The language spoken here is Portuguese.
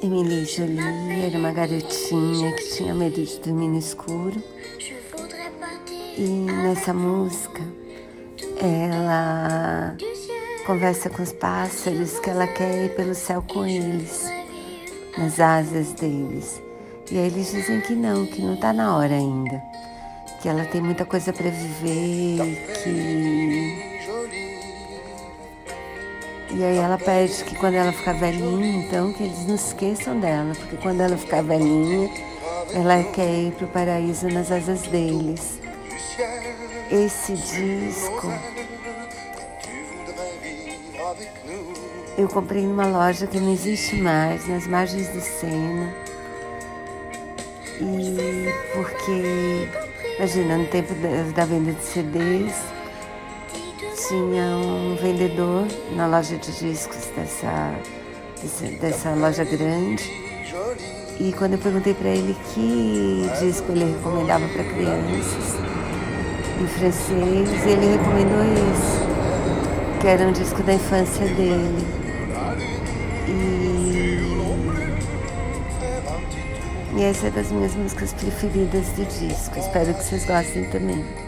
Emily Jolie era uma garotinha que tinha medo de dormir no escuro. E nessa música, ela conversa com os pássaros que ela quer ir pelo céu com eles, nas asas deles. E aí eles dizem que não, que não está na hora ainda, que ela tem muita coisa para viver, que e aí ela pede que quando ela ficar velhinha, então, que eles não esqueçam dela, porque quando ela ficar velhinha, ela quer ir para o paraíso nas asas deles. Esse disco eu comprei numa loja que não existe mais, nas margens do Sena. E porque, imagina, no tempo da, venda de CDs, tinha um vendedor na loja de discos dessa, dessa loja grande. E quando eu perguntei para ele que disco ele recomendava para crianças, em francês, ele recomendou esse, que era um disco da infância dele. E, e essa é das minhas músicas preferidas do disco. Espero que vocês gostem também.